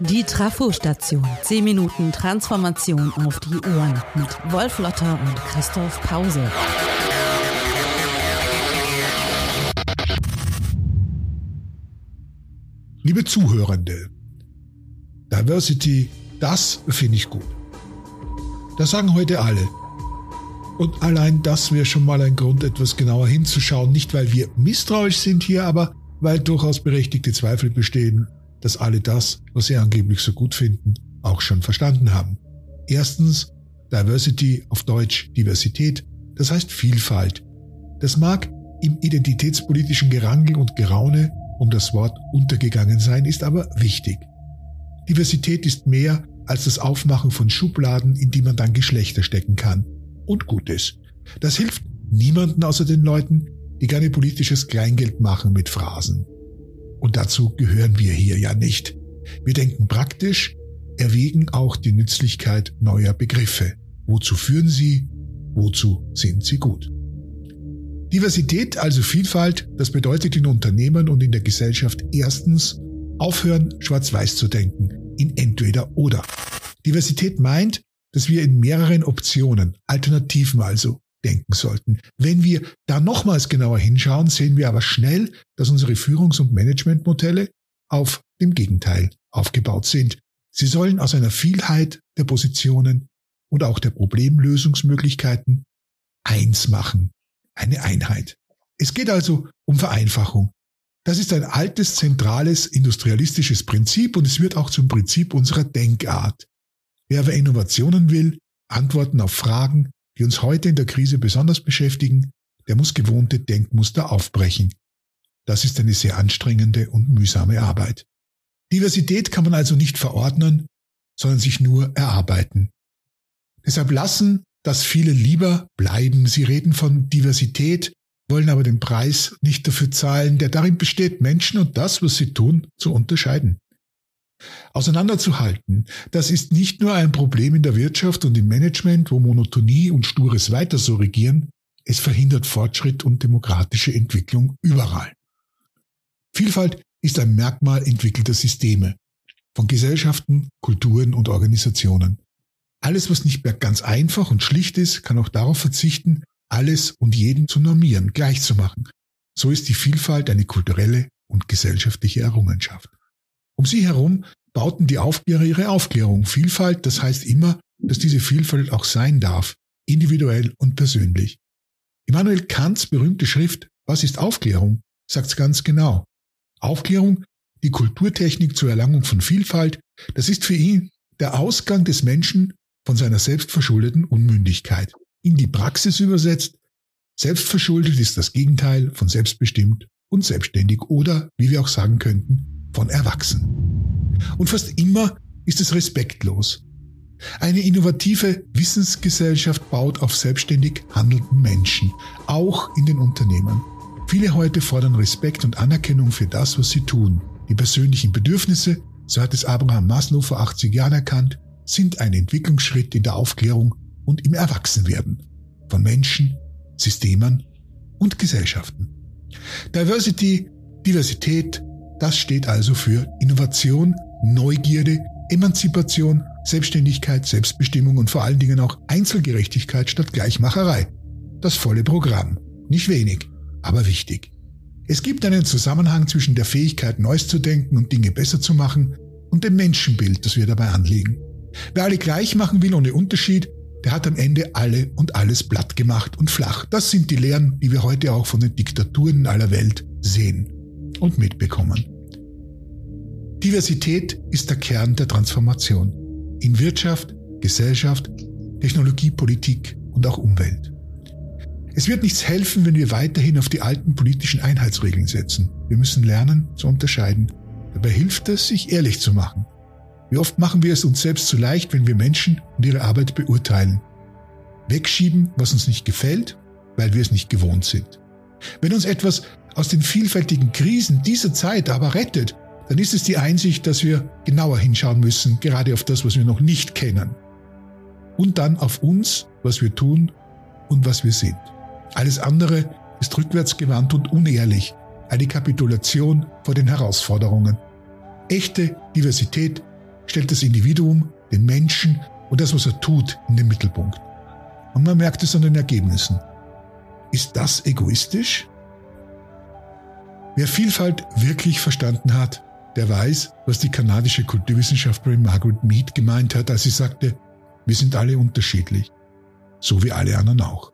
Die Trafo-Station. 10 Minuten Transformation auf die Ohren mit Wolf Lotter und Christoph Pause. Liebe Zuhörende, Diversity, das finde ich gut. Das sagen heute alle. Und allein das wäre schon mal ein Grund, etwas genauer hinzuschauen. Nicht, weil wir misstrauisch sind hier, aber weil durchaus berechtigte Zweifel bestehen, dass alle das, was sie angeblich so gut finden, auch schon verstanden haben. Erstens, Diversity auf Deutsch Diversität, das heißt Vielfalt. Das mag im identitätspolitischen Gerangel und Geraune um das Wort untergegangen sein, ist aber wichtig. Diversität ist mehr als das Aufmachen von Schubladen, in die man dann Geschlechter stecken kann. Und gut ist. Das hilft niemanden außer den Leuten, die gerne politisches Kleingeld machen mit Phrasen. Und dazu gehören wir hier ja nicht. Wir denken praktisch, erwägen auch die Nützlichkeit neuer Begriffe. Wozu führen sie? Wozu sind sie gut? Diversität, also Vielfalt, das bedeutet in Unternehmen und in der Gesellschaft erstens aufhören, schwarz-weiß zu denken, in entweder oder. Diversität meint, dass wir in mehreren Optionen, Alternativen also, denken sollten. Wenn wir da nochmals genauer hinschauen, sehen wir aber schnell, dass unsere Führungs- und Managementmodelle auf dem Gegenteil aufgebaut sind. Sie sollen aus einer Vielheit der Positionen und auch der Problemlösungsmöglichkeiten eins machen, eine Einheit. Es geht also um Vereinfachung. Das ist ein altes, zentrales, industrialistisches Prinzip und es wird auch zum Prinzip unserer Denkart. Wer aber Innovationen will, Antworten auf Fragen, die uns heute in der Krise besonders beschäftigen, der muss gewohnte Denkmuster aufbrechen. Das ist eine sehr anstrengende und mühsame Arbeit. Diversität kann man also nicht verordnen, sondern sich nur erarbeiten. Deshalb lassen dass viele lieber bleiben. Sie reden von Diversität, wollen aber den Preis nicht dafür zahlen, der darin besteht, Menschen und das, was sie tun, zu unterscheiden. Auseinanderzuhalten, das ist nicht nur ein Problem in der Wirtschaft und im Management, wo Monotonie und stures Weiter so regieren, es verhindert Fortschritt und demokratische Entwicklung überall. Vielfalt ist ein Merkmal entwickelter Systeme, von Gesellschaften, Kulturen und Organisationen. Alles, was nicht mehr ganz einfach und schlicht ist, kann auch darauf verzichten, alles und jeden zu normieren, gleich zu machen. So ist die Vielfalt eine kulturelle und gesellschaftliche Errungenschaft. Um sie herum bauten die Aufklärer ihre Aufklärung. Vielfalt, das heißt immer, dass diese Vielfalt auch sein darf, individuell und persönlich. Immanuel Kants berühmte Schrift Was ist Aufklärung? sagt's ganz genau. Aufklärung, die Kulturtechnik zur Erlangung von Vielfalt, das ist für ihn der Ausgang des Menschen von seiner selbstverschuldeten Unmündigkeit. In die Praxis übersetzt, selbstverschuldet ist das Gegenteil von selbstbestimmt und selbstständig oder, wie wir auch sagen könnten, von erwachsen. Und fast immer ist es respektlos. Eine innovative Wissensgesellschaft baut auf selbstständig handelnden Menschen, auch in den Unternehmen. Viele heute fordern Respekt und Anerkennung für das, was sie tun. Die persönlichen Bedürfnisse, so hat es Abraham Maslow vor 80 Jahren erkannt, sind ein Entwicklungsschritt in der Aufklärung und im Erwachsenwerden von Menschen, Systemen und Gesellschaften. Diversity, Diversität, das steht also für Innovation, Neugierde, Emanzipation, Selbstständigkeit, Selbstbestimmung und vor allen Dingen auch Einzelgerechtigkeit statt Gleichmacherei. Das volle Programm. Nicht wenig, aber wichtig. Es gibt einen Zusammenhang zwischen der Fähigkeit, Neues zu denken und Dinge besser zu machen und dem Menschenbild, das wir dabei anlegen. Wer alle gleich machen will ohne Unterschied, der hat am Ende alle und alles platt gemacht und flach. Das sind die Lehren, die wir heute auch von den Diktaturen aller Welt sehen und mitbekommen. Diversität ist der Kern der Transformation in Wirtschaft, Gesellschaft, Technologie, Politik und auch Umwelt. Es wird nichts helfen, wenn wir weiterhin auf die alten politischen Einheitsregeln setzen. Wir müssen lernen zu unterscheiden. Dabei hilft es, sich ehrlich zu machen wie oft machen wir es uns selbst zu leicht, wenn wir Menschen und ihre Arbeit beurteilen? Wegschieben, was uns nicht gefällt, weil wir es nicht gewohnt sind. Wenn uns etwas aus den vielfältigen Krisen dieser Zeit aber rettet, dann ist es die Einsicht, dass wir genauer hinschauen müssen, gerade auf das, was wir noch nicht kennen. Und dann auf uns, was wir tun und was wir sind. Alles andere ist rückwärtsgewandt und unehrlich. eine Kapitulation vor den Herausforderungen. Echte Diversität stellt das Individuum, den Menschen und das, was er tut, in den Mittelpunkt. Und man merkt es an den Ergebnissen. Ist das egoistisch? Wer Vielfalt wirklich verstanden hat, der weiß, was die kanadische Kulturwissenschaftlerin Margaret Mead gemeint hat, als sie sagte, wir sind alle unterschiedlich, so wie alle anderen auch.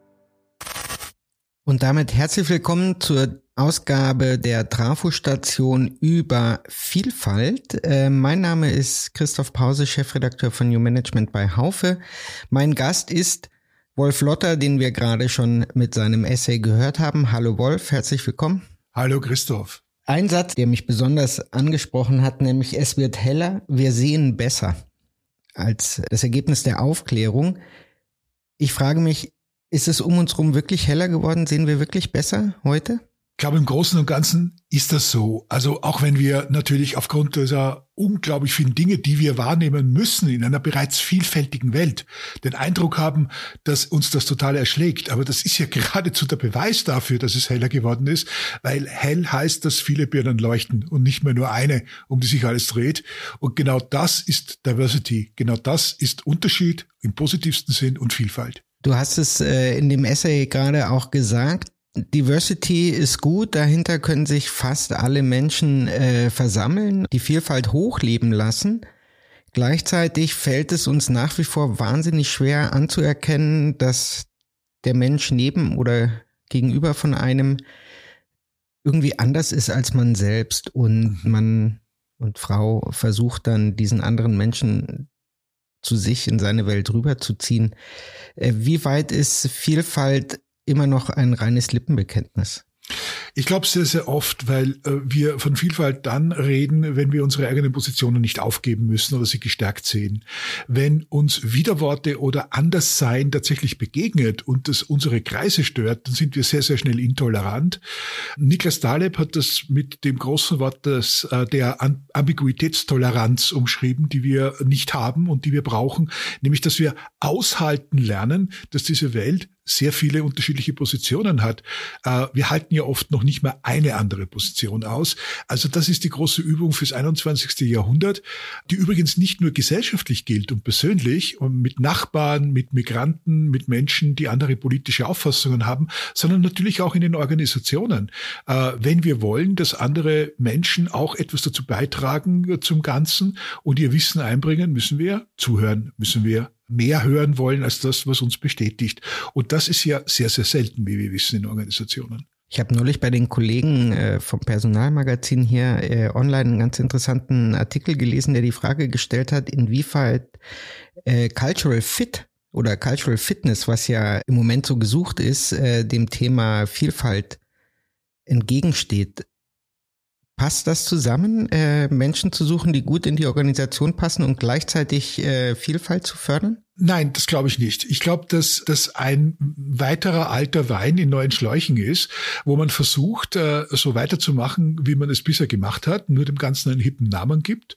Und damit herzlich willkommen zur Ausgabe der Trafo-Station über Vielfalt. Äh, mein Name ist Christoph Pause, Chefredakteur von New Management bei Haufe. Mein Gast ist Wolf Lotter, den wir gerade schon mit seinem Essay gehört haben. Hallo Wolf, herzlich willkommen. Hallo Christoph. Ein Satz, der mich besonders angesprochen hat, nämlich es wird heller, wir sehen besser als das Ergebnis der Aufklärung. Ich frage mich, ist es um uns herum wirklich heller geworden? Sehen wir wirklich besser heute? Ich glaube, im Großen und Ganzen ist das so. Also auch wenn wir natürlich aufgrund dieser unglaublich vielen Dinge, die wir wahrnehmen müssen in einer bereits vielfältigen Welt, den Eindruck haben, dass uns das total erschlägt. Aber das ist ja geradezu der Beweis dafür, dass es heller geworden ist, weil hell heißt, dass viele Birnen leuchten und nicht mehr nur eine, um die sich alles dreht. Und genau das ist Diversity. Genau das ist Unterschied im positivsten Sinn und Vielfalt. Du hast es äh, in dem Essay gerade auch gesagt. Diversity ist gut, dahinter können sich fast alle Menschen äh, versammeln, die Vielfalt hochleben lassen. Gleichzeitig fällt es uns nach wie vor wahnsinnig schwer anzuerkennen, dass der Mensch neben oder gegenüber von einem irgendwie anders ist als man selbst und mhm. man und Frau versucht dann diesen anderen Menschen zu sich in seine Welt rüberzuziehen. Äh, wie weit ist Vielfalt immer noch ein reines Lippenbekenntnis? Ich glaube sehr, sehr oft, weil äh, wir von Vielfalt dann reden, wenn wir unsere eigenen Positionen nicht aufgeben müssen oder sie gestärkt sehen. Wenn uns Widerworte oder Anderssein tatsächlich begegnet und das unsere Kreise stört, dann sind wir sehr, sehr schnell intolerant. Niklas Daleb hat das mit dem großen Wort des, äh, der Ambiguitätstoleranz umschrieben, die wir nicht haben und die wir brauchen, nämlich dass wir aushalten lernen, dass diese Welt sehr viele unterschiedliche Positionen hat. Äh, wir halten ja oft noch nicht mehr eine andere Position aus. Also das ist die große Übung fürs 21. Jahrhundert, die übrigens nicht nur gesellschaftlich gilt und persönlich und mit Nachbarn, mit Migranten, mit Menschen, die andere politische Auffassungen haben, sondern natürlich auch in den Organisationen. Äh, wenn wir wollen, dass andere Menschen auch etwas dazu beitragen zum Ganzen und ihr Wissen einbringen, müssen wir zuhören, müssen wir mehr hören wollen als das, was uns bestätigt. Und das ist ja sehr, sehr selten, wie wir wissen, in Organisationen. Ich habe neulich bei den Kollegen äh, vom Personalmagazin hier äh, online einen ganz interessanten Artikel gelesen, der die Frage gestellt hat, inwieweit äh, Cultural Fit oder Cultural Fitness, was ja im Moment so gesucht ist, dem Thema Vielfalt entgegensteht. Passt das zusammen, äh, Menschen zu suchen, die gut in die Organisation passen und gleichzeitig äh, Vielfalt zu fördern? Nein, das glaube ich nicht. Ich glaube, dass das ein weiterer alter Wein in neuen Schläuchen ist, wo man versucht, äh, so weiterzumachen, wie man es bisher gemacht hat, nur dem Ganzen einen hippen Namen gibt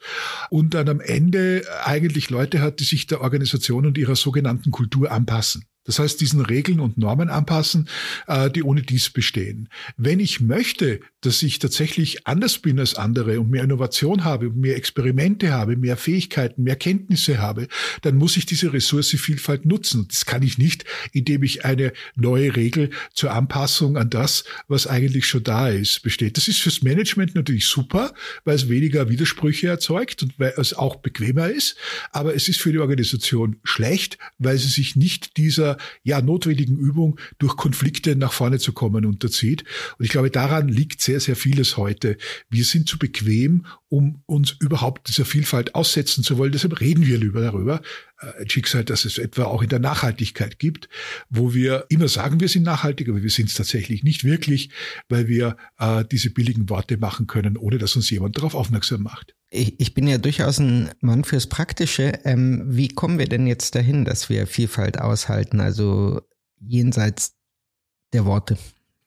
und dann am Ende eigentlich Leute hat, die sich der Organisation und ihrer sogenannten Kultur anpassen. Das heißt, diesen Regeln und Normen anpassen, äh, die ohne dies bestehen. Wenn ich möchte, dass ich tatsächlich anders bin als andere und mehr Innovation habe, mehr Experimente habe, mehr Fähigkeiten, mehr Kenntnisse habe, dann muss ich diese Ressource Vielfalt nutzen. Das kann ich nicht, indem ich eine neue Regel zur Anpassung an das, was eigentlich schon da ist, besteht. Das ist fürs Management natürlich super, weil es weniger Widersprüche erzeugt und weil es auch bequemer ist. Aber es ist für die Organisation schlecht, weil sie sich nicht dieser ja notwendigen Übung durch Konflikte nach vorne zu kommen unterzieht. Und ich glaube, daran liegt sehr, sehr vieles heute. Wir sind zu bequem, um uns überhaupt dieser Vielfalt aussetzen zu wollen. Deshalb reden wir lieber darüber. Äh, ein Schicksal, das es etwa auch in der Nachhaltigkeit gibt, wo wir immer sagen, wir sind nachhaltig, aber wir sind es tatsächlich nicht wirklich, weil wir äh, diese billigen Worte machen können, ohne dass uns jemand darauf aufmerksam macht ich, ich bin ja durchaus ein Mann fürs Praktische. Ähm, wie kommen wir denn jetzt dahin, dass wir Vielfalt aushalten, also jenseits der Worte?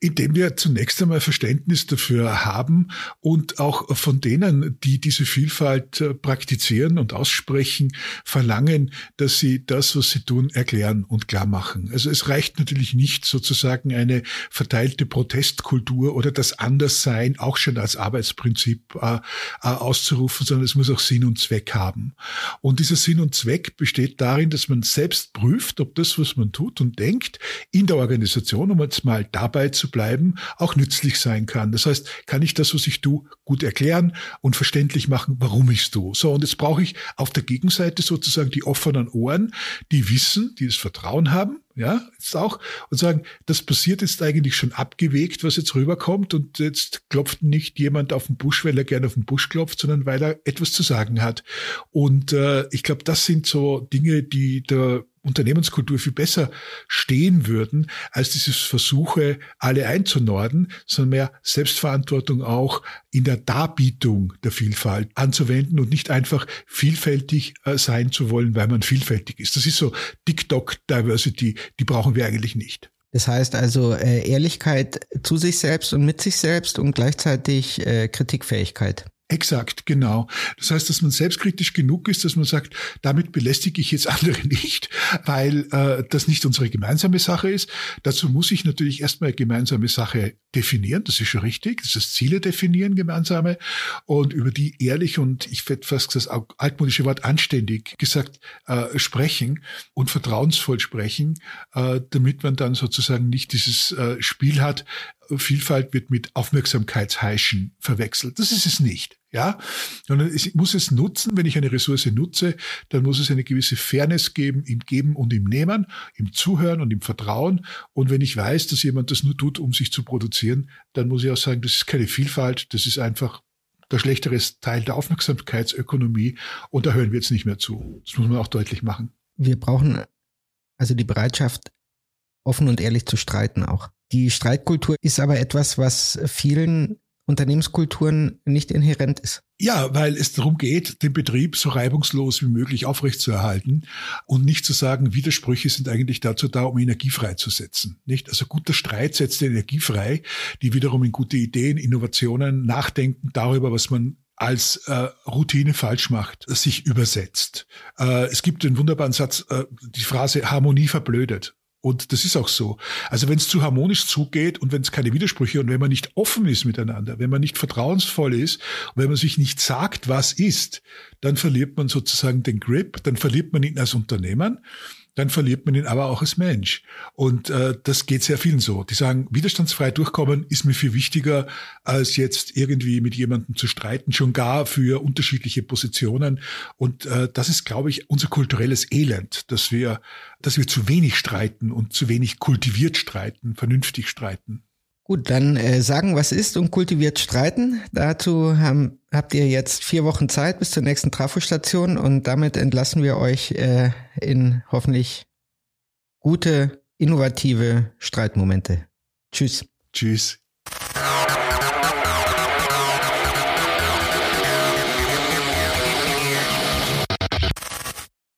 Indem wir zunächst einmal Verständnis dafür haben und auch von denen, die diese Vielfalt äh, praktizieren und aussprechen, verlangen, dass sie das, was sie tun, erklären und klar machen. Also es reicht natürlich nicht sozusagen eine verteilte Protestkultur oder das Anderssein auch schon als Arbeitsprinzip äh, äh, auszurufen, sondern es muss auch Sinn und Zweck haben. Und dieser Sinn und Zweck besteht darin, dass man selbst prüft, ob das, was man tut und denkt, in der Organisation, um jetzt mal dabei zu bleiben, auch nützlich sein kann. Das heißt, kann ich das, was ich tue, gut erklären und verständlich machen, warum ich es tue. So, und jetzt brauche ich auf der Gegenseite sozusagen die offenen Ohren, die wissen, die das Vertrauen haben, ja, jetzt auch, und sagen, das passiert jetzt eigentlich schon abgewegt, was jetzt rüberkommt, und jetzt klopft nicht jemand auf den Busch, weil er gerne auf den Busch klopft, sondern weil er etwas zu sagen hat. Und äh, ich glaube, das sind so Dinge, die der Unternehmenskultur viel besser stehen würden, als dieses Versuche, alle einzunorden, sondern mehr Selbstverantwortung auch in der Darbietung der Vielfalt anzuwenden und nicht einfach vielfältig äh, sein zu wollen, weil man vielfältig ist. Das ist so TikTok-Diversity, die brauchen wir eigentlich nicht. Das heißt also äh, Ehrlichkeit zu sich selbst und mit sich selbst und gleichzeitig äh, Kritikfähigkeit. Exakt, genau. Das heißt, dass man selbstkritisch genug ist, dass man sagt, damit belästige ich jetzt andere nicht, weil äh, das nicht unsere gemeinsame Sache ist. Dazu muss ich natürlich erstmal gemeinsame Sache definieren, das ist schon richtig. Das ist Ziele definieren, gemeinsame, und über die ehrlich und ich werde fast das altmodische Wort anständig gesagt äh, sprechen und vertrauensvoll sprechen, äh, damit man dann sozusagen nicht dieses äh, Spiel hat, Vielfalt wird mit Aufmerksamkeitsheischen verwechselt. Das ist es nicht. Ja, sondern ich muss es nutzen. Wenn ich eine Ressource nutze, dann muss es eine gewisse Fairness geben im Geben und im Nehmen, im Zuhören und im Vertrauen. Und wenn ich weiß, dass jemand das nur tut, um sich zu produzieren, dann muss ich auch sagen, das ist keine Vielfalt, das ist einfach der schlechtere Teil der Aufmerksamkeitsökonomie und da hören wir jetzt nicht mehr zu. Das muss man auch deutlich machen. Wir brauchen also die Bereitschaft, offen und ehrlich zu streiten auch. Die Streitkultur ist aber etwas, was vielen Unternehmenskulturen nicht inhärent ist. Ja, weil es darum geht, den Betrieb so reibungslos wie möglich aufrechtzuerhalten und nicht zu sagen, Widersprüche sind eigentlich dazu da, um Energie freizusetzen. Nicht? Also guter Streit setzt Energie frei, die wiederum in gute Ideen, Innovationen, Nachdenken darüber, was man als äh, Routine falsch macht, sich übersetzt. Äh, es gibt den wunderbaren Satz, äh, die Phrase Harmonie verblödet. Und das ist auch so. Also wenn es zu harmonisch zugeht und wenn es keine Widersprüche und wenn man nicht offen ist miteinander, wenn man nicht vertrauensvoll ist und wenn man sich nicht sagt, was ist, dann verliert man sozusagen den Grip, dann verliert man ihn als Unternehmer dann verliert man ihn aber auch als Mensch. Und äh, das geht sehr vielen so. Die sagen, widerstandsfrei durchkommen ist mir viel wichtiger, als jetzt irgendwie mit jemandem zu streiten, schon gar für unterschiedliche Positionen. Und äh, das ist, glaube ich, unser kulturelles Elend, dass wir, dass wir zu wenig streiten und zu wenig kultiviert streiten, vernünftig streiten. Gut, dann äh, sagen, was ist und kultiviert streiten. Dazu haben, habt ihr jetzt vier Wochen Zeit bis zur nächsten Trafostation und damit entlassen wir euch äh, in hoffentlich gute, innovative Streitmomente. Tschüss. Tschüss.